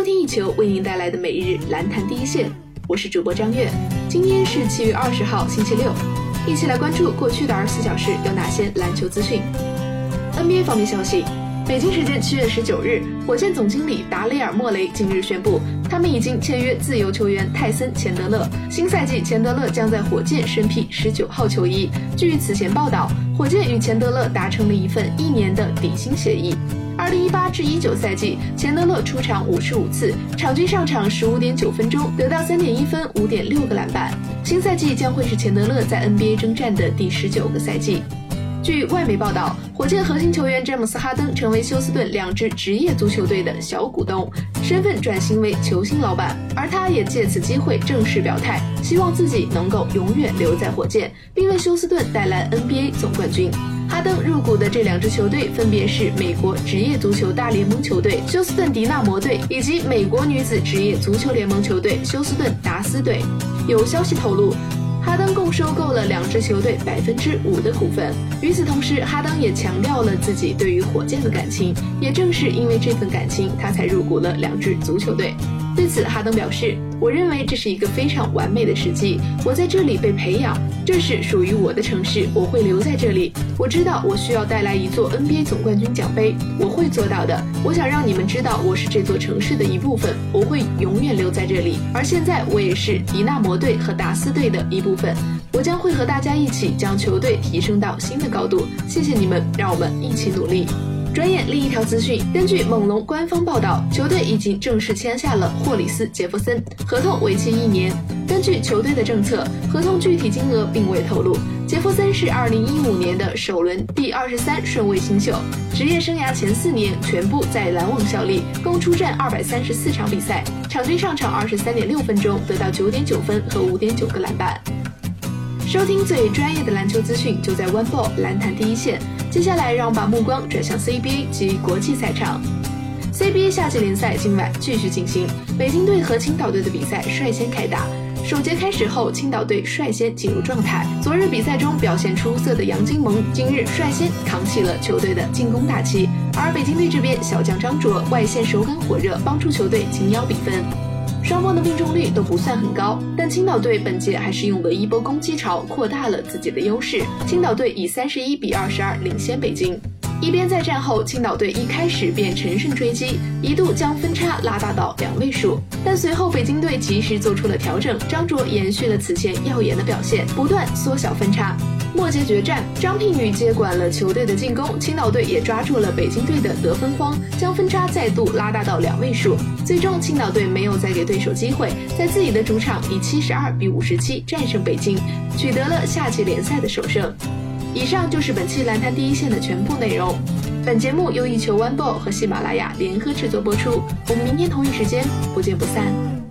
收听一球为您带来的每日篮坛第一线，我是主播张悦。今天是七月二十号，星期六，一起来关注过去的二十四小时有哪些篮球资讯。NBA 方面消息，北京时间七月十九日，火箭总经理达雷尔·莫雷近日宣布，他们已经签约自由球员泰森·钱德勒，新赛季钱德勒将在火箭身披十九号球衣。据此前报道，火箭与钱德勒达成了一份一年的底薪协议。二零一八至一九赛季，钱德勒出场五十五次，场均上场十五点九分钟，得到三点一分、五点六个篮板。新赛季将会是钱德勒在 NBA 征战的第十九个赛季。据外媒报道，火箭核心球员詹姆斯·哈登成为休斯顿两支职业足球队的小股东，身份转型为球星老板，而他也借此机会正式表态，希望自己能够永远留在火箭，并为休斯顿带来 NBA 总冠军。哈登入股的这两支球队分别是美国职业足球大联盟球队休斯顿迪纳摩队以及美国女子职业足球联盟球队休斯顿达斯队。有消息透露，哈登共收购了两支球队百分之五的股份。与此同时，哈登也强调了自己对于火箭的感情，也正是因为这份感情，他才入股了两支足球队。对此，哈登表示：“我认为这是一个非常完美的时机。我在这里被培养，这是属于我的城市，我会留在这里。我知道我需要带来一座 NBA 总冠军奖杯，我会做到的。我想让你们知道，我是这座城市的一部分，我会永远留在这里。而现在，我也是迪纳摩队和达斯队的一部分。我将会和大家一起将球队提升到新的高度。谢谢你们，让我们一起努力。”转眼另一条资讯，根据猛龙官方报道，球队已经正式签下了霍里斯·杰弗森，合同为期一年。根据球队的政策，合同具体金额并未透露。杰弗森是2015年的首轮第二十三顺位新秀，职业生涯前四年全部在篮网效力，共出战234场比赛，场均上场23.6分钟，得到9.9分和5.9个篮板。收听最专业的篮球资讯，就在 One Ball 篮坛第一线。接下来，让我们把目光转向 CBA 及国际赛场。CBA 夏季联赛今晚继续进行，北京队和青岛队的比赛率先开打。首节开始后，青岛队率先进入状态。昨日比赛中表现出色的杨金蒙，今日率先扛起了球队的进攻大旗。而北京队这边，小将张卓外线手感火热，帮助球队紧咬比分。双方的命中率都不算很高，但青岛队本届还是用了一波攻击潮扩大了自己的优势。青岛队以三十一比二十二领先北京。一边在战后，青岛队一开始便乘胜追击，一度将分差拉大到两位数，但随后北京队及时做出了调整，张卓延续了此前耀眼的表现，不断缩小分差。末节决战，张聘宇接管了球队的进攻，青岛队也抓住了北京队的得分荒，将分差再度拉大到两位数。最终，青岛队没有再给对手机会，在自己的主场以七十二比五十七战胜北京，取得了夏季联赛的首胜。以上就是本期篮坛第一线的全部内容。本节目由一球 One Ball 和喜马拉雅联合制作播出。我们明天同一时间不见不散。